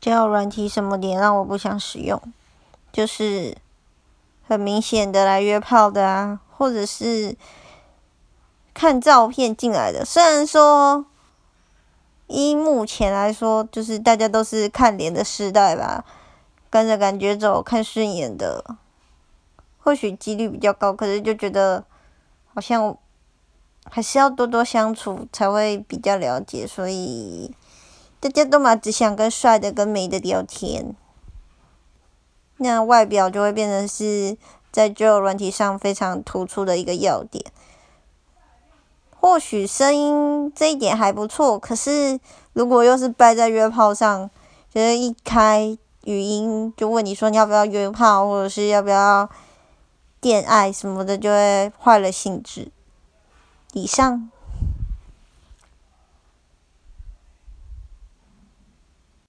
交友软体什么点让我不想使用？就是很明显的来约炮的啊，或者是看照片进来的。虽然说，依目前来说，就是大家都是看脸的时代吧，跟着感觉走，看顺眼的，或许几率比较高。可是就觉得好像还是要多多相处才会比较了解，所以。大家都嘛只想跟帅的、跟美的聊天，那外表就会变成是在交友软体上非常突出的一个要点。或许声音这一点还不错，可是如果又是败在约炮上，就是一开语音就问你说你要不要约炮，或者是要不要恋爱什么的，就会坏了兴致。以上。